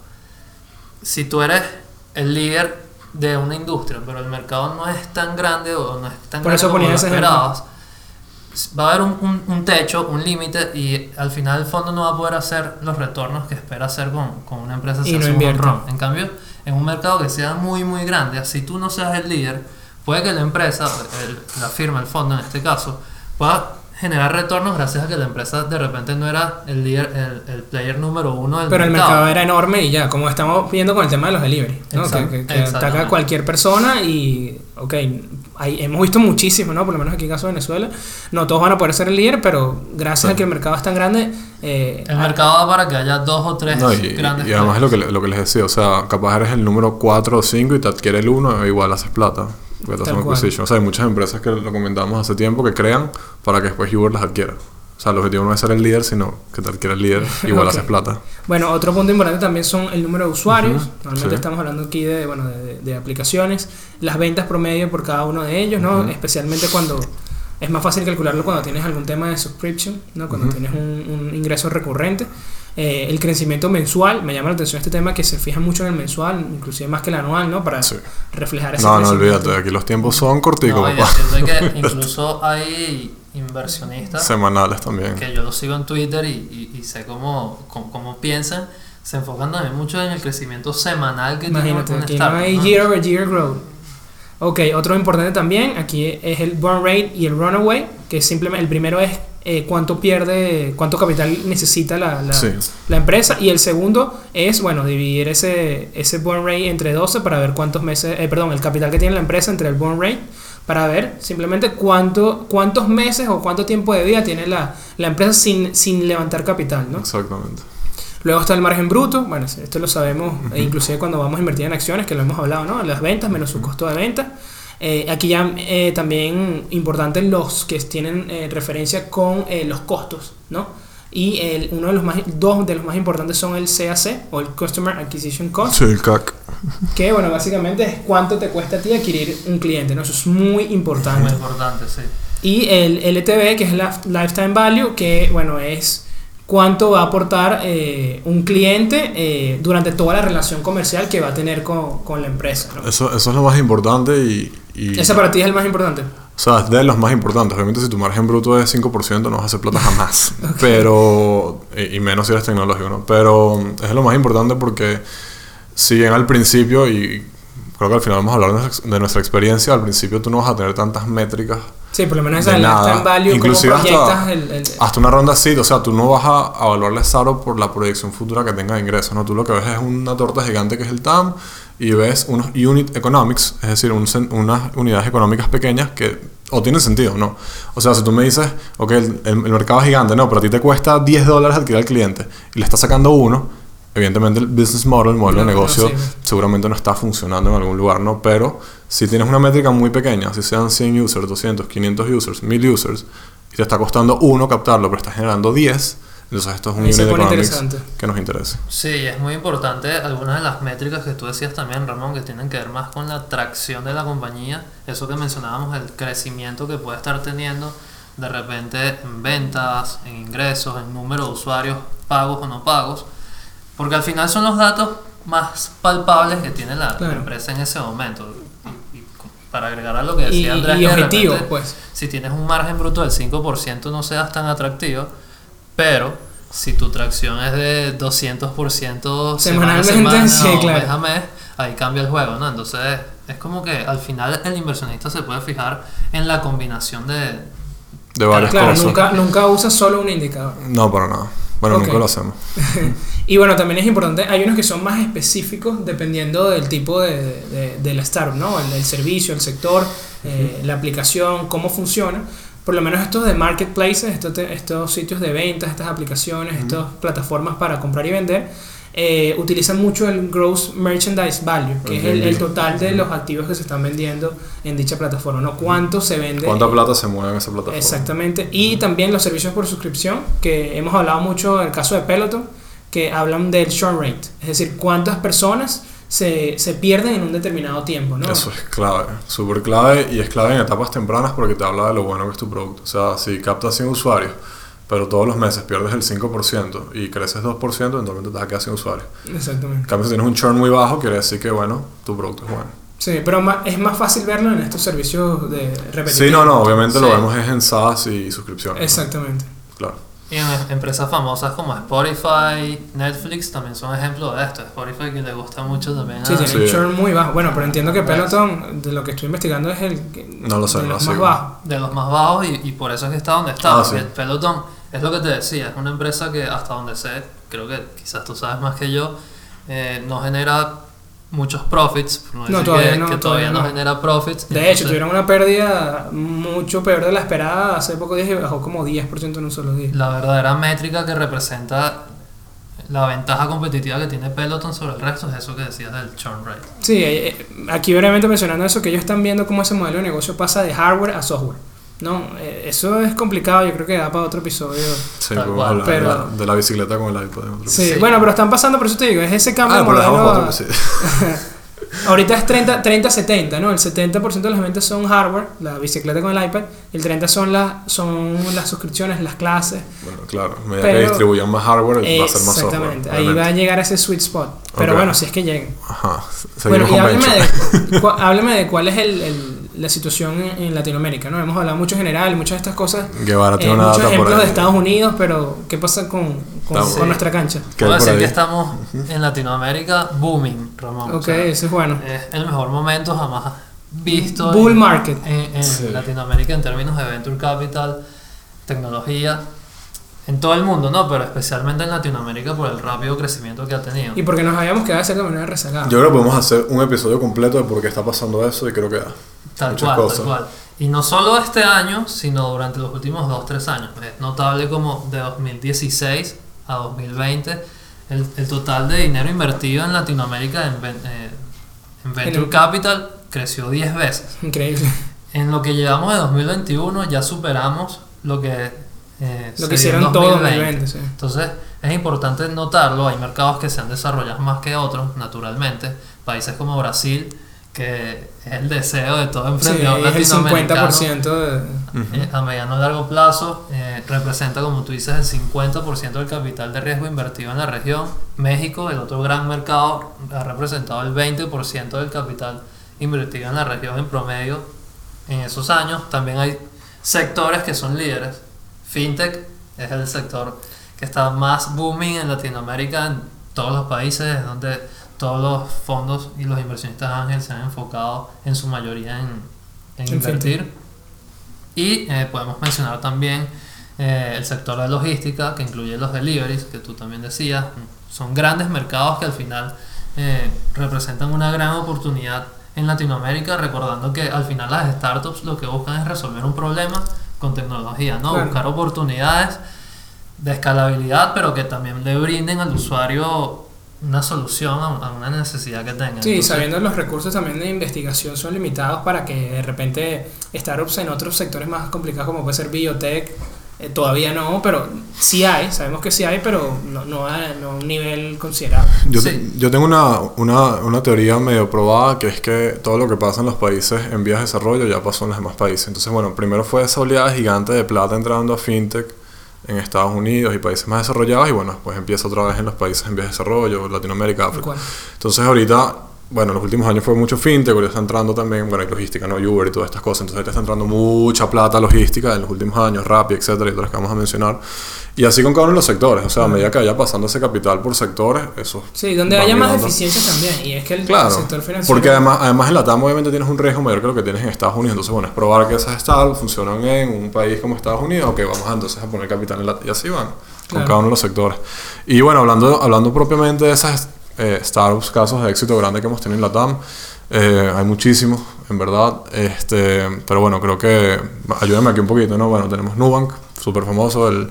Si tú eres el líder de una industria, pero el mercado no es tan grande o no es tan Por grande eso como ponía lo ese ejemplo. esperabas, va a haber un, un- un techo, un límite y al final el fondo no va a poder hacer los retornos que espera hacer con, con una empresa si Y no invierte. En cambio, en un mercado que sea muy muy grande, así tú no seas el líder, puede que la empresa, el- la firma, el fondo en este caso, pueda generar retornos gracias a que la empresa de repente no era el líder, el, el player número uno del Pero el mercado. mercado era enorme y ya, como estamos viendo con el tema de los delivery, ¿no? Exact- que, que, que ataca a cualquier persona y, ok, hay, hemos visto muchísimo, ¿no? Por lo menos aquí en caso de Venezuela, no todos van a poder ser el líder, pero gracias Sí. a que el mercado es tan grande, eh, El mercado va para que haya dos o tres No, y, grandes y además es lo que, le- lo que les decía, o sea, capaz eres el número 4 o 5 y te adquiere el 1, igual haces plata. Cual. acquisition. O sea, hay muchas empresas que lo comentamos hace tiempo que crean para que después Uber las adquiera. O sea, el objetivo no es ser el líder, sino que te adquiera el líder, igual Ok. haces plata. Bueno, otro punto importante también son el número de usuarios. Ujú, Normalmente sí. estamos hablando aquí de, bueno, de, de aplicaciones, las ventas promedio por cada uno de ellos, ¿no? Ujú. Especialmente cuando es más fácil calcularlo cuando tienes algún tema de subscription, ¿no? Cuando Ujú. tienes un, un ingreso recurrente. Eh, el crecimiento mensual, me llama la atención este tema que se fija mucho en el mensual, inclusive más que el anual, ¿no? Para Sí. reflejar ese No, no, olvídate, aquí los tiempos son corticos, No, papá. que incluso hay inversionistas Semanales también. que yo los sigo en Twitter y, y- y sé cómo, cómo, cómo piensan, se enfocan también mucho en el crecimiento semanal que Imagínate, tiene aquí un no startup. hay ¿no? year over year growth. Ok, otro importante también, aquí es el burn rate y el runaway, que simplemente el primero es eh, cuánto pierde, cuánto capital necesita la, la, Sí. la empresa y el segundo es, bueno, dividir ese, ese burn rate entre 12 para ver cuántos meses, eh, perdón, el capital que tiene la empresa entre el burn rate para ver simplemente cuánto, cuántos meses o cuánto tiempo de vida tiene la, la empresa sin, sin levantar capital, ¿no? Exactamente. Luego está el margen bruto, bueno, esto lo sabemos, e inclusive cuando vamos a invertir en acciones, que lo hemos hablado, ¿no? Las ventas menos su costo de venta. Eh, aquí ya eh, también importante los que tienen eh, referencia con eh, los costos, ¿no? Y el, uno de los más, dos de los más importantes son el CAC o el Customer Acquisition Cost, Sí, el CAC. que bueno, básicamente es cuánto te cuesta a ti adquirir un cliente, ¿no? Eso es muy importante. Muy importante, sí. Y el LTV, que es la Lifetime Value, que bueno, es cuánto va a aportar eh, un cliente eh, durante toda la relación comercial que va a tener con, con la empresa. ¿no? Eso, eso es lo más importante y... y Ese para ti es el más importante. O sea, es de los más importantes. Obviamente, si tu margen bruto es 5%, no vas a hacer plata jamás. Pero. Y, y menos si eres tecnológico, ¿no? Pero es lo más importante porque, si bien al principio, y creo que al final vamos a hablar de nuestra, experiencia, al principio tú no vas a tener tantas métricas. Sí, por lo menos esa. Lifetime Value, Inclusive hasta- el, el- Hasta una ronda así, o sea, tú no vas a, a evaluarle Saro por la proyección futura que tenga de ingresos, ¿no? Tú lo que ves es una torta gigante que es el TAM y ves unos unit economics, es decir, un unas unidades económicas pequeñas que o tienen sentido, ¿no? O sea, si tú me dices, ok, el, el- mercado es gigante, no, pero a ti te cuesta 10 dólares adquirir al cliente y le estás sacando uno, evidentemente el business model, el modelo No, de no negocio, seguramente no está funcionando en algún lugar, ¿no? Pero si tienes una métrica muy pequeña, si sean 100 users, 200, 500 users, 1000 users, y te está costando uno captarlo, pero estás generando 10, entonces esto es un unit economics interesante. que nos interesa. Sí, es muy importante algunas de las métricas que tú decías también, Ramón, que tienen que ver más con la tracción de la compañía, eso que mencionábamos, el crecimiento que puede estar teniendo de repente en ventas, en ingresos, en número de usuarios pagos o no pagos, porque al final son los datos más palpables que tiene la, la Claro. empresa en ese momento. Y, y para agregar a lo que y, decía Andrés, y que de objetivo, repente, pues. si tienes un margen bruto del 5% no seas tan atractivo, pero si tu tracción es de 200% semana a Semanalmente, semana sí, o claro. mes a mes, ahí cambia el juego, ¿no? Entonces es como que al final el inversionista se puede fijar en la combinación de... De varias Claro, cosas. nunca, nunca usas solo un indicador. No, para nada. Bueno, Ok. nunca lo hacemos. Y bueno, también es importante, hay unos que son más específicos dependiendo del tipo de, de, de la startup, ¿no? El, el servicio, el sector, eh, la aplicación, cómo funciona. Por lo menos estos de marketplaces, estos, te- estos sitios de ventas, estas aplicaciones, estas plataformas para comprar y vender, eh, utilizan mucho el Gross Merchandise Value, que es el, el total de los activos que se están vendiendo en dicha plataforma, ¿no? ¿Cuánto se vende? ¿Cuánta plata se mueve en esa plataforma? Exactamente. Y también los servicios por suscripción, que hemos hablado mucho en el caso de Peloton, que hablan del churn rate, es decir, cuántas personas se, se pierden en un determinado tiempo, ¿no? Eso es clave, súper clave y es clave en etapas tempranas porque te habla de lo bueno que es tu producto. O sea, si captas 100 usuarios, pero todos los meses pierdes el 5% y creces 2%, entonces te vas a quedar sin usuarios. En Exactamente. cambio, si tienes un churn muy bajo, quiere decir que, bueno, tu producto es bueno. Sí, pero es más fácil verlo en estos servicios de repetitivos. Sí, no, no, obviamente lo Sí. vemos es en SaaS y suscripciones. ¿no? Exactamente. Claro. Y en empresas famosas como Spotify, Netflix también son ejemplos de esto. Spotify que le gusta mucho también. Sí, a- tiene un Sí. churn muy bajo. Bueno, pero entiendo que Pues. Peloton, de lo que estoy investigando, es el que- No lo sé, de no los sé. más bajos. de los más bajos y, y por eso es que está donde está. Ah, porque sí. Peloton es lo que te decía, es una empresa que hasta donde sé, creo que quizás tú sabes más que yo, eh, no genera muchos profits, no No, todavía que, no, que todavía todavía no, genera profits. De hecho, tuvieron una pérdida mucho peor de la esperada hace pocos días y bajó como 10% en un solo día. la verdadera métrica que representa la ventaja competitiva que tiene Peloton sobre el resto es eso que decías del churn rate. Sí, eh, eh, aquí brevemente mencionando eso, que ellos están viendo cómo ese modelo de negocio pasa de hardware a software. No, eh, eso es complicado, yo creo que da para otro episodio. Sí, Tal podemos cual, hablar de pero- la- de la bicicleta con el iPod. Sí, Sí. bueno, pero están pasando, por eso te digo, es ese cambio Ah, de modelo. otro, sí. Ahorita es 30 30-70, ¿no? El 70% de las ventas son hardware, la bicicleta con el iPad, y el 30% son, las son las suscripciones, las clases. Bueno, claro, a medida Pero- que distribuyan más hardware, va a ser más software. Exactamente, ahí va a llegar a ese sweet spot. Pero bueno, si es que llegan. Ajá, Bueno, y con hábleme de, cu- hábleme de cuál es el, el- la situación en, en Latinoamérica, ¿no? Hemos hablado mucho en general, muchas de estas cosas. Guevara eh, tiene una muchos data por ejemplos ahí. de Estados Unidos, pero ¿qué pasa con, con, Estamos- con nuestra cancha? ¿Qué hay Puedo por decir ahí? que estamos en Latinoamérica booming, Ramón. o Ok, sea, eso es bueno. es el mejor momento jamás visto Bull en, market. en- en Sí. Latinoamérica en términos de venture capital, tecnología, en todo el mundo, ¿no? Pero especialmente en Latinoamérica por el rápido crecimiento que ha tenido. Y porque nos habíamos quedado de cierta manera rezagados. Yo creo que podemos hacer un episodio completo de por qué está pasando eso y creo que Tal muchas cual, cosas. tal cual. Y no solo este año, sino durante los últimos 2-3 años. Es notable como de 2016 a 2020 el, el total de dinero invertido en Latinoamérica en, eh, en Venture En el- Capital creció 10 veces. Increíble. En lo que llevamos de 2021 ya superamos lo que, eh, Lo se que hicieron en todo 2020. 2020, sí. Entonces es importante notarlo, hay mercados que se han desarrollado más que otros, naturalmente, países como Brasil, que es el deseo de todo Sí, emprendedor es el latinoamericano 50% de... eh, a mediano y largo plazo, eh, representa, como tú dices, el 50% del capital de riesgo invertido en la región. México, el otro gran mercado, ha representado el 20% del capital invertido en la región en promedio en esos años. También hay sectores que son líderes. FinTech es el sector que está más booming en Latinoamérica, en todos los países, es donde todos los fondos y los inversionistas ángeles se han enfocado en su mayoría en, en invertir. Y eh, podemos mencionar también eh, el sector de logística, que incluye los deliveries, que tú también decías. Son grandes mercados que al final eh, representan una gran oportunidad en Latinoamérica, recordando que al final las startups lo que buscan es resolver un problema con tecnología, ¿no? Claro. Buscar oportunidades de escalabilidad, pero que también le brinden al usuario una solución a, a una necesidad que tenga. Sí, Entonces, sabiendo los recursos también de investigación son limitados para que de repente startups en otros sectores más complicados como puede ser biotech, eh, todavía no, pero sí hay, sabemos que sí hay, pero no, no, a, no a un nivel considerable. Yo, Sí. yo tengo una, una, una teoría medio probada que es que todo lo que pasa en los países en vías de desarrollo ya pasó en los demás países. Entonces, bueno, primero fue esa oleada gigante de plata entrando a fintech en Estados Unidos y países más desarrollados y bueno, después empieza otra vez en los países en vías de desarrollo, Latinoamérica, África. Entonces ahorita, bueno, en los últimos años fue mucho fintech, ahorita está entrando también, bueno, hay logística, ¿no? Uber y todas estas cosas. Entonces ahorita está entrando mucha plata logística en los últimos años, Rappi, etcétera, y todas las que vamos a mencionar. Y así con cada uno de los sectores. O sea, a medida que vaya pasando ese capital por sectores, eso... Sí, donde haya más mirando. eficiencia también, y es que el, Claro, sector financiero... porque además, además en la TAM obviamente tienes un riesgo mayor que lo que tienes en Estados Unidos. Entonces, bueno, es probar que esas startups funcionan en un país como Estados Unidos. Ok, vamos a, entonces a poner capital en la... Y así van, con Claro. cada uno de los sectores. Y bueno, hablando, hablando propiamente de esas eh, startups, casos de éxito grande que hemos tenido en la TAM, eh, hay muchísimos, en verdad. Este, pero bueno, creo que... Ayúdame aquí un poquito, ¿no? Bueno, tenemos Nubank, súper famoso, el...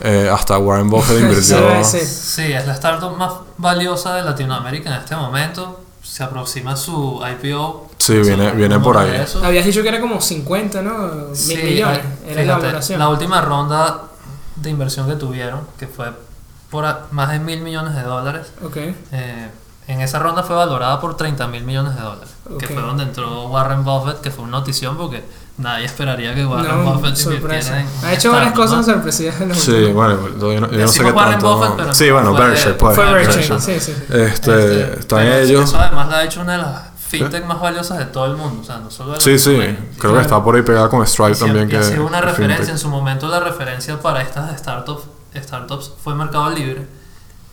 eh, hasta Warren Buffett invirtió... Sí, sí. Sí, es la startup más valiosa de Latinoamérica en este momento. Se aproxima su IPO. Sí, viene- viene por ahí. Habías dicho que era como 50, ¿no? Mil Sí, millones. hay- Era la fíjate, valoración. la última ronda de inversión que tuvieron, que fue por más de mil millones de dólares, Ok. eh, en esa ronda fue valorada por 30 mil millones de dólares, Ok. que fue donde entró Warren Buffett, que fue una notición porque nadie esperaría que Warren No, Buffett invirtiera en Ha hecho varias cosas ¿no? sorpresivas en los Sí, últimos- bueno, yo, no- yo no sé qué Warren tanto... Buffett, pero sí, bueno, fue- Berkshire, pues. Fue Berkshire. Berkshire, sí, sí. Este, Este, están pero ellos. Eso además la ha hecho una de las fintech más valiosas de todo el mundo, o sea, no solo de Sí, sí, creo que está por ahí pegada con Stripe Y también. siempre Que ha sido una referencia, fintech. en su momento la referencia para estas startups startups fue Mercado Libre,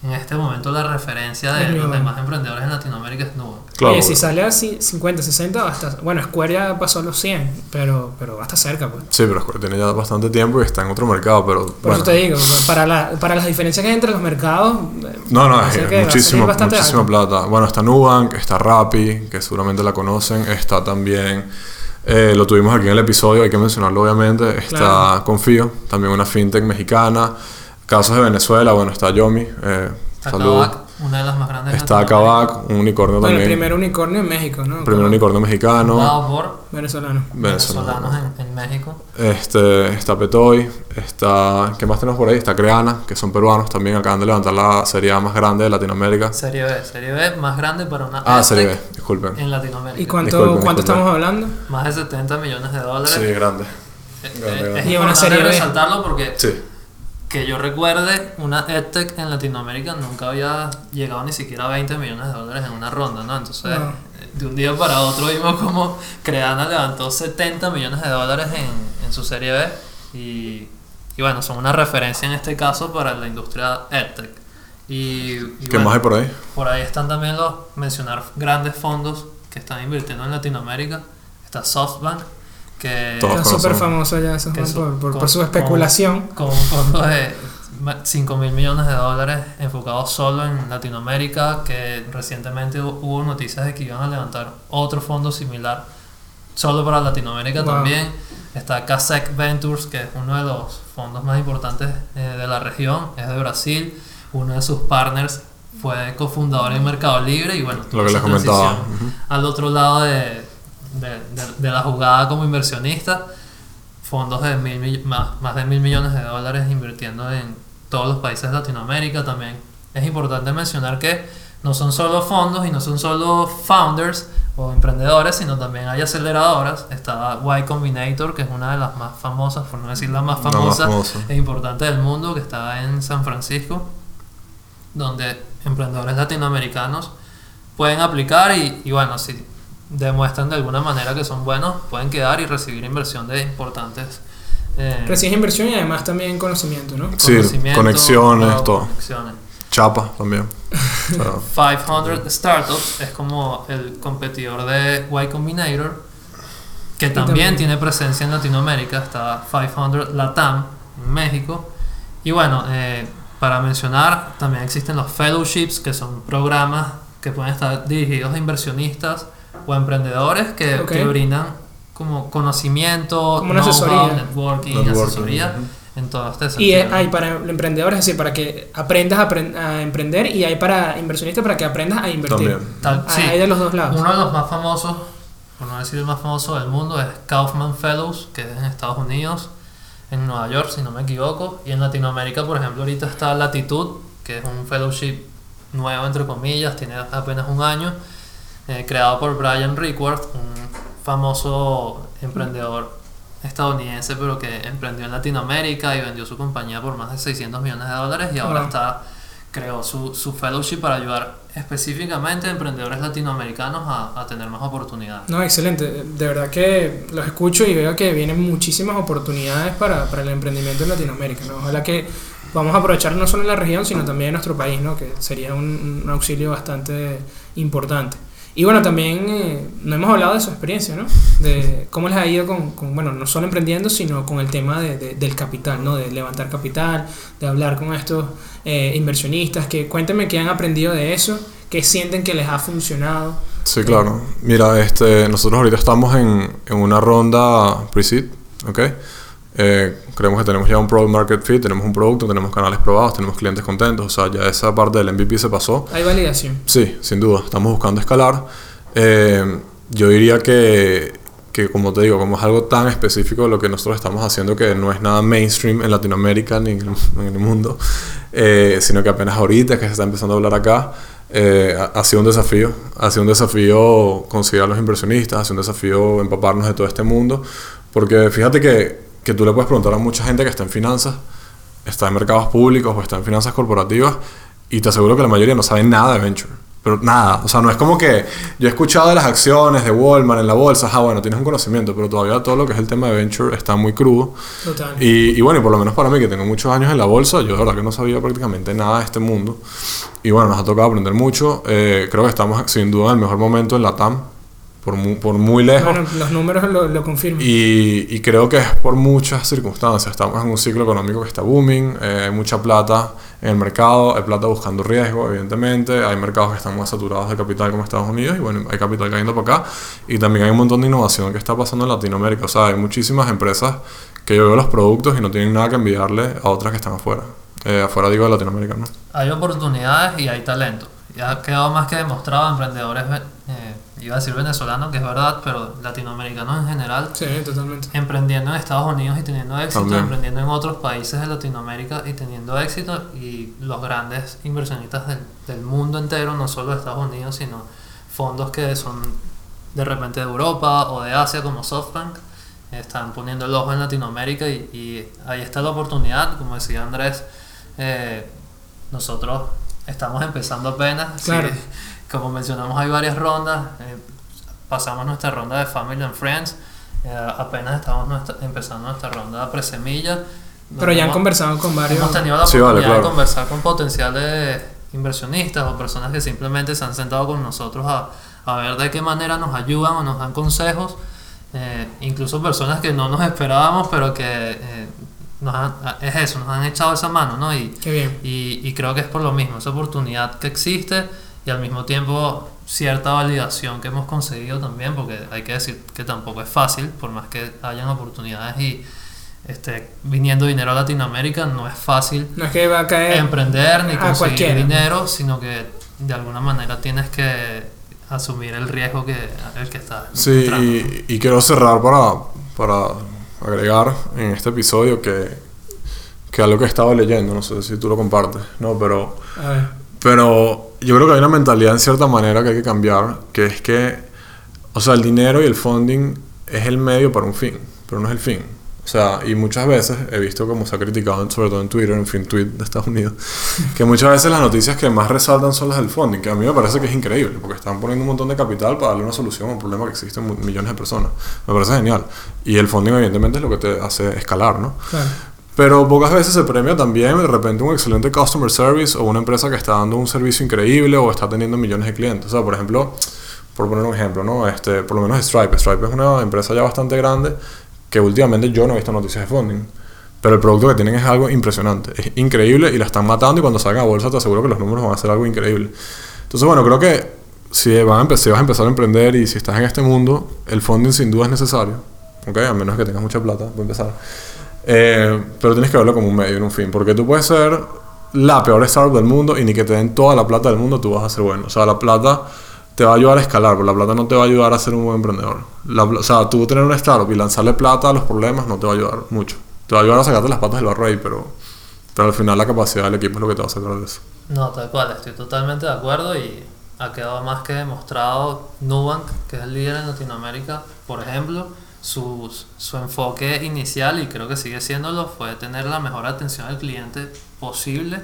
en este momento la referencia de los demás emprendedores en Latinoamérica es Nubank. Claro, Oye, si sale a ci- 50, 60, hasta. Bueno, Square ya pasó los 100, pero, pero hasta cerca, pues. Sí, pero Square tiene ya bastante tiempo y está en otro mercado, pero Por bueno. eso te digo, para, la, para las diferencias que hay entre los mercados. eh, No, no, a es que a bastante muchísima alto. plata. Bueno, está Nubank, está Rappi, que seguramente la conocen, está también, eh, lo tuvimos aquí en el episodio, hay que mencionarlo obviamente, está Claro. Confío, también una fintech mexicana, casos de Venezuela, bueno, está Yomi, eh, Está salud. Kavak, una de las más grandes de Está Kavak, un unicornio Bueno, el también, primer unicornio en México, ¿no? primer Como unicornio mexicano, fundado por Venezolano. venezolano. venezolanos en, en México. Este, está Petoy, está, ¿qué más tenemos por ahí? Está Creana, que son peruanos también, acaban de levantar la serie A más grande de Latinoamérica. Serie B, Serie B más grande para una Ah, serie B, disculpen. en Latinoamérica. ¿Y cuánto, Disculpen, cuánto disculpen. estamos hablando? Más de 70 millones de dólares. Sí, grande. Eh, grande, eh, grande. Es Y una importante serie B. resaltarlo porque Sí. Que yo recuerde, una EdTech en Latinoamérica nunca había llegado ni siquiera a 20 millones de dólares en una ronda, ¿no? Entonces, No. eh, de un día para otro vimos como Creana levantó 70 millones de dólares en, en su serie B y, y bueno, son una referencia en este caso para la industria EdTech. Y, y ¿Qué bueno, más hay por ahí? por ahí están también los mencionar grandes fondos que están invirtiendo en Latinoamérica. Está SoftBank, que Todos Está súper famoso ya eso, su- por, por- con- por su especulación. con un fondo de 5 mil millones de dólares enfocado solo en Latinoamérica, que recientemente hu- hubo noticias de que iban a levantar otro fondo similar solo para Latinoamérica Wow. también. Está Casec Ventures, que es uno de los fondos más importantes eh, de la región, es de Brasil. Uno de sus partners fue cofundador en Mercado Libre y bueno, Lo que les comentaba. transición Ujú. al otro lado de, de, de- de la jugada como inversionista, fondos de mil, más, más de mil millones de dólares invirtiendo en todos los países de Latinoamérica. También es importante mencionar que no son solo fondos y no son solo founders o emprendedores, sino también hay aceleradoras. Está Y Combinator, que es una de las más famosas, por no decir la más famosa famosa. e importante del mundo, que está en San Francisco, donde emprendedores latinoamericanos pueden aplicar y, y bueno, si demuestran de alguna manera que son buenos, pueden quedar y recibir inversión de importantes eh, Recibes inversión y además también conocimiento, ¿no? Sí, conocimiento, conexiones, todo. conexiones. Chapa también. Pero, 500 Startups es como el competidor de Y Combinator, que también, también- tiene presencia en Latinoamérica. Está 500 Latam en México. Y bueno, eh, para mencionar, también existen los fellowships, que son programas que pueden estar dirigidos a inversionistas o emprendedores que, Ok. que brindan como conocimiento, Como una asesoría. networking, Networking, asesoría ujú. en todo este Y sentido. hay para emprendedores, es decir, para que aprendas a, a emprender y hay para inversionistas para que aprendas a invertir. también. Tal- sí. Hay de los dos lados. Uno de los más famosos, por no decir el más famoso del mundo, es Kaufman Fellows, que es en Estados Unidos, en Nueva York, si no me equivoco. Y en Latinoamérica, por ejemplo, ahorita está Latitud, que es un fellowship nuevo, entre comillas, tiene apenas un año, eh, creado por Brian Rickward, un famoso emprendedor estadounidense, pero que emprendió en Latinoamérica y vendió su compañía por más de 600 millones de dólares y ahora Wow. está creó su, su fellowship para ayudar específicamente a emprendedores latinoamericanos a, a tener más oportunidades. No, excelente. De verdad que los escucho y veo que vienen muchísimas oportunidades para, para el emprendimiento en Latinoamérica. ¿no? Ojalá que vamos a aprovechar no solo en la región, sino también en nuestro país, ¿no? que sería un, un auxilio bastante importante. Y bueno, también eh, no hemos hablado de su experiencia, ¿no? De cómo les ha ido con, con, bueno, no solo emprendiendo, sino con el tema de, de- del capital, ¿no? De levantar capital, de hablar con estos eh, inversionistas, que cuéntenme qué han aprendido de eso, qué sienten que les ha funcionado. Sí, claro. Mira, este, nosotros ahorita estamos en, en una ronda pre-seed, ¿ok? Eh, creemos que tenemos ya un product market fit, tenemos un producto, tenemos canales probados, tenemos clientes contentos, o sea, ya esa parte del MVP se pasó. Hay validación. Sí, sin duda, estamos buscando escalar. Eh, yo diría que, que, como te digo, como es algo tan específico de lo que nosotros estamos haciendo, que no es nada mainstream en Latinoamérica ni en el, en el mundo, eh, sino que apenas ahorita que se está empezando a hablar acá, eh, ha, ha sido un desafío. Ha sido un desafío considerar a los inversionistas, ha sido un desafío empaparnos de todo este mundo, porque fíjate que, que tú le puedes preguntar a mucha gente que está en finanzas, está en mercados públicos o está en finanzas corporativas, y te aseguro que la mayoría no sabe nada de venture. pero nada, o sea, no es como que yo he escuchado de las acciones de Walmart en la bolsa, ah, bueno, tienes un conocimiento, pero todavía todo lo que es el tema de venture está muy crudo. Total. Y, y bueno, y por lo menos para mí, que tengo muchos años en la bolsa, yo de verdad que no sabía prácticamente nada de este mundo. Y bueno, nos ha tocado aprender mucho. Eh, creo que estamos sin duda en el mejor momento en la TAM, por muy, por muy lejos. Bueno, los números lo, lo confirman. Y, y creo que es por muchas circunstancias. Estamos en un ciclo económico que está booming, eh, hay mucha plata en el mercado, hay plata buscando riesgo, evidentemente. Hay mercados que están más saturados de capital como Estados Unidos y bueno, hay capital cayendo para acá. Y también hay un montón de innovación que está pasando en Latinoamérica. O sea, hay muchísimas empresas que yo veo los productos y no tienen nada que enviarle a otras que están afuera. Eh, afuera digo de Latinoamérica, ¿no? Hay oportunidades y hay talento. Ya ha quedado más que demostrado emprendedores, eh, iba a decir venezolanos, que es verdad, pero latinoamericanos en general, Sí, totalmente. emprendiendo en Estados Unidos y teniendo éxito, También. emprendiendo en otros países de Latinoamérica y teniendo éxito, y los grandes inversionistas del, del mundo entero, no solo de Estados Unidos, sino fondos que son de repente de Europa o de Asia, como SoftBank, están poniendo el ojo en Latinoamérica y, y ahí está la oportunidad, como decía Andrés, eh, nosotros estamos empezando apenas, sí, Claro. Como mencionamos hay varias rondas, eh, pasamos nuestra ronda de Family and Friends, eh, apenas estamos nuestra- empezando nuestra ronda de presemilla. Pero ya han Hemos- conversado con varios. Hemos tenido la Sí, oportunidad vale, claro. de conversar con potenciales inversionistas o personas que simplemente se han sentado con nosotros a, a ver de qué manera nos ayudan o nos dan consejos. eh, incluso personas que no nos esperábamos, pero que eh, nos han- es eso, nos han echado esa mano, ¿no? Y, Qué bien. y, y creo que es por lo mismo, esa oportunidad que existe y al mismo tiempo cierta validación que hemos conseguido también, porque hay que decir que tampoco es fácil, por más que hayan oportunidades y este, viniendo dinero a Latinoamérica, no es fácil No es que va a caer. emprender ni conseguir cualquiera. dinero, sino que de alguna manera tienes que asumir el riesgo que el que estás Sí, y, y quiero cerrar para, para agregar en este episodio que, que algo que he estado leyendo, no sé si tú lo compartes, ¿no? Pero, A ver. Pero yo creo que hay una mentalidad en cierta manera que hay que cambiar, que es que, o sea, el dinero y el funding es el medio para un fin, pero no es el fin. O sea, y muchas veces he visto como se ha criticado, sobre todo en Twitter, en fin, tweet de Estados Unidos, que muchas veces las noticias que más resaltan son las del funding, que a mí me parece que es increíble, porque están poniendo un montón de capital para darle una solución a un problema que existe en millones de personas. Me parece genial. Y el funding evidentemente es lo que te hace escalar, ¿no? Claro. Pero pocas veces se premia también de repente un excelente customer service o una empresa que está dando un servicio increíble o está teniendo millones de clientes. O sea, por ejemplo, por poner un ejemplo, ¿no? Este, por lo menos Stripe. Stripe es una empresa ya bastante grande que últimamente yo no he visto noticias de funding. Pero el producto que tienen es algo impresionante. Es increíble y la están matando y cuando salgan a bolsa te aseguro que los números van a ser algo increíble. Entonces, bueno, creo que si, van a si vas a empezar a emprender y si estás en este mundo, el funding sin duda es necesario. ¿Ok? A menos que tengas mucha plata, para empezar. Eh, pero tienes que verlo como un medio, no un fin. Porque tú puedes ser la peor startup del mundo y ni que te den toda la plata del mundo tú vas a ser bueno. O sea, la plata te va a ayudar a escalar, pero la plata no te va a ayudar a ser un buen emprendedor. La o sea, tú tener una startup y lanzarle plata a los problemas no te va a ayudar mucho. Te va a ayudar a sacarte las patas del barro ahí, pero, pero al final la capacidad del equipo es lo que te va a sacar de eso. No, tal cual, estoy totalmente de acuerdo y ha quedado más que demostrado Nubank, que es el líder en Latinoamérica, por ejemplo, su, su enfoque inicial, y creo que sigue siéndolo, fue tener la mejor atención al cliente posible.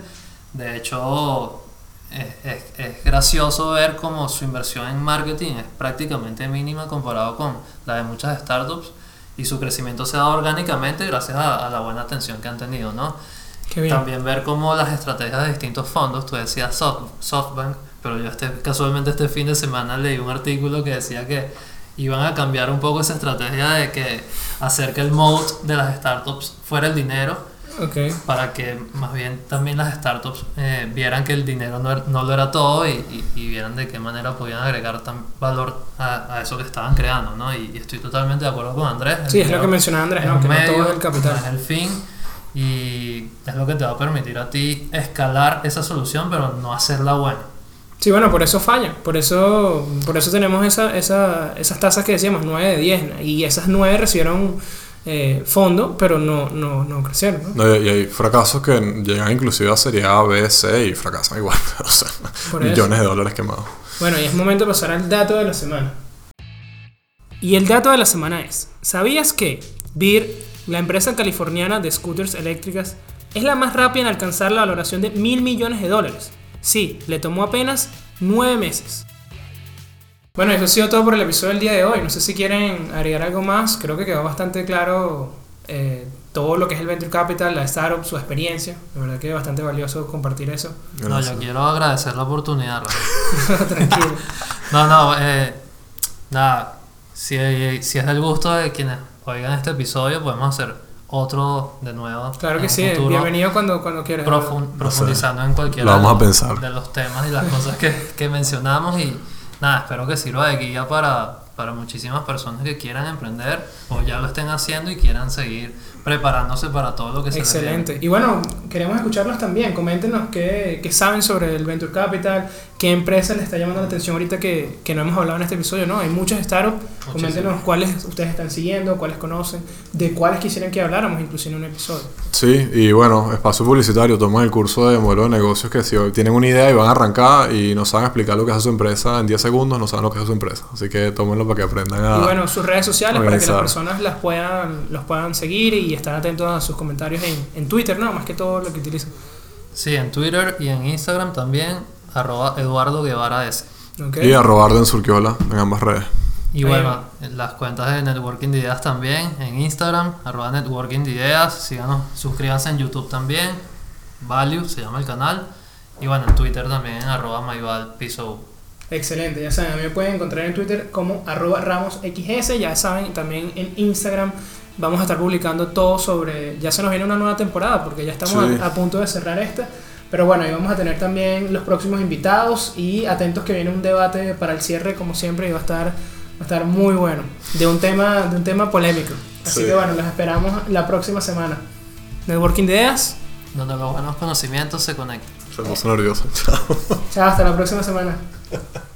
De hecho, es, es- es gracioso ver cómo su inversión en marketing es prácticamente mínima comparado con la de muchas startups y su crecimiento se da orgánicamente gracias a, a la buena atención que han tenido, ¿no? Qué bien. También ver cómo las estrategias de distintos fondos, tú decías Soft- SoftBank, pero yo este, casualmente este fin de semana leí un artículo que decía que iban a cambiar un poco esa estrategia de que hacer que el mode de las startups fuera el dinero para que más bien también las startups eh, vieran que el dinero no, no lo era todo y, y- y vieran de qué manera podían agregar tan valor a, a eso que estaban creando, ¿no? Y, y estoy totalmente de acuerdo con Andrés. Sí, es lo que mencionaba Andrés, ¿no? Que no todo es el capital. no es el fin y es lo que te va a permitir a ti escalar esa solución, pero no hacerla buena. Sí, bueno, por eso falla. Por eso, por eso tenemos esa, esa, esas tasas que decíamos, 9 de 10. Y esas 9 recibieron eh, fondo, pero no, no, no crecieron. ¿no? No, y, y hay fracasos que llegan inclusive a serie A, B, C y fracasan igual. O sea, millones de dólares quemados. Bueno, y es momento de pasar al dato de la semana. Y el dato de la semana es, ¿sabías que Beer, la empresa californiana de scooters eléctricas, es la más rápida en alcanzar la valoración de mil millones de dólares? Sí, le tomó apenas Nueve meses. Bueno, eso ha sido todo por el episodio del día de hoy. No sé si quieren agregar algo más. Creo que quedó bastante claro eh, todo lo que es el Venture Capital, la startup, su experiencia. La verdad que es bastante valioso compartir eso. No, yo quiero agradecer la oportunidad. Tranquilo. No, no, eh, nada, si, si es del gusto de quienes oigan este episodio, podemos hacer otro de nuevo. Claro que sí. futuro, Bienvenido cuando, cuando quieras. profun- profundizando en cualquiera Lo vamos de, a de los temas y las cosas que, que mencionamos y nada, espero que sirva de guía para, para muchísimas personas que quieran emprender o ya lo estén haciendo y quieran seguir preparándose para todo lo que se les viene. Excelente. Y bueno, queremos escucharlos también. Coméntenos qué, qué saben sobre el Venture Capital, qué empresa les está llamando la atención ahorita que, que no hemos hablado en este episodio, ¿no? Hay muchas startups. Coméntenos cuáles ustedes están siguiendo, cuáles conocen, de cuáles quisieran que habláramos incluso en un episodio. Sí, y bueno, espacio publicitario, toman el curso de modelo de negocios que si hoy tienen una idea y van a arrancar y no saben explicar lo que hace su empresa en 10 segundos, no saben lo que hace su empresa. Así que tómenlo para que aprendan a... Y bueno, sus redes sociales para que las personas las puedan, los puedan seguir y estar atentos a sus comentarios en, en Twitter, ¿no? Más que todo lo que utilizan. Sí, en Twitter y en Instagram también, arroba Eduardo Guevara S. Y a robar de Surquiola en ambas redes. Y bueno, las cuentas de Networking de Ideas también, en Instagram, arroba Networking de Ideas, síganos, suscríbanse en YouTube también, Value se llama el canal, y bueno, en Twitter también, arroba MyValPiso. Excelente, ya saben, a mí me pueden encontrar en Twitter como arroba ramosxs, ya saben, también en Instagram vamos a estar publicando todo sobre, ya se nos viene una nueva temporada porque ya estamos Sí. a, a punto de cerrar esta, pero bueno, ahí vamos a tener también los próximos invitados y atentos que viene un debate para el cierre como siempre y va a estar, va a estar muy bueno, de un tema, de un tema polémico. Así Sí. que bueno, los esperamos la próxima semana. Networking de Ideas, donde los buenos conocimientos se conectan. Se puso nervioso. Chao. chao, hasta la próxima semana.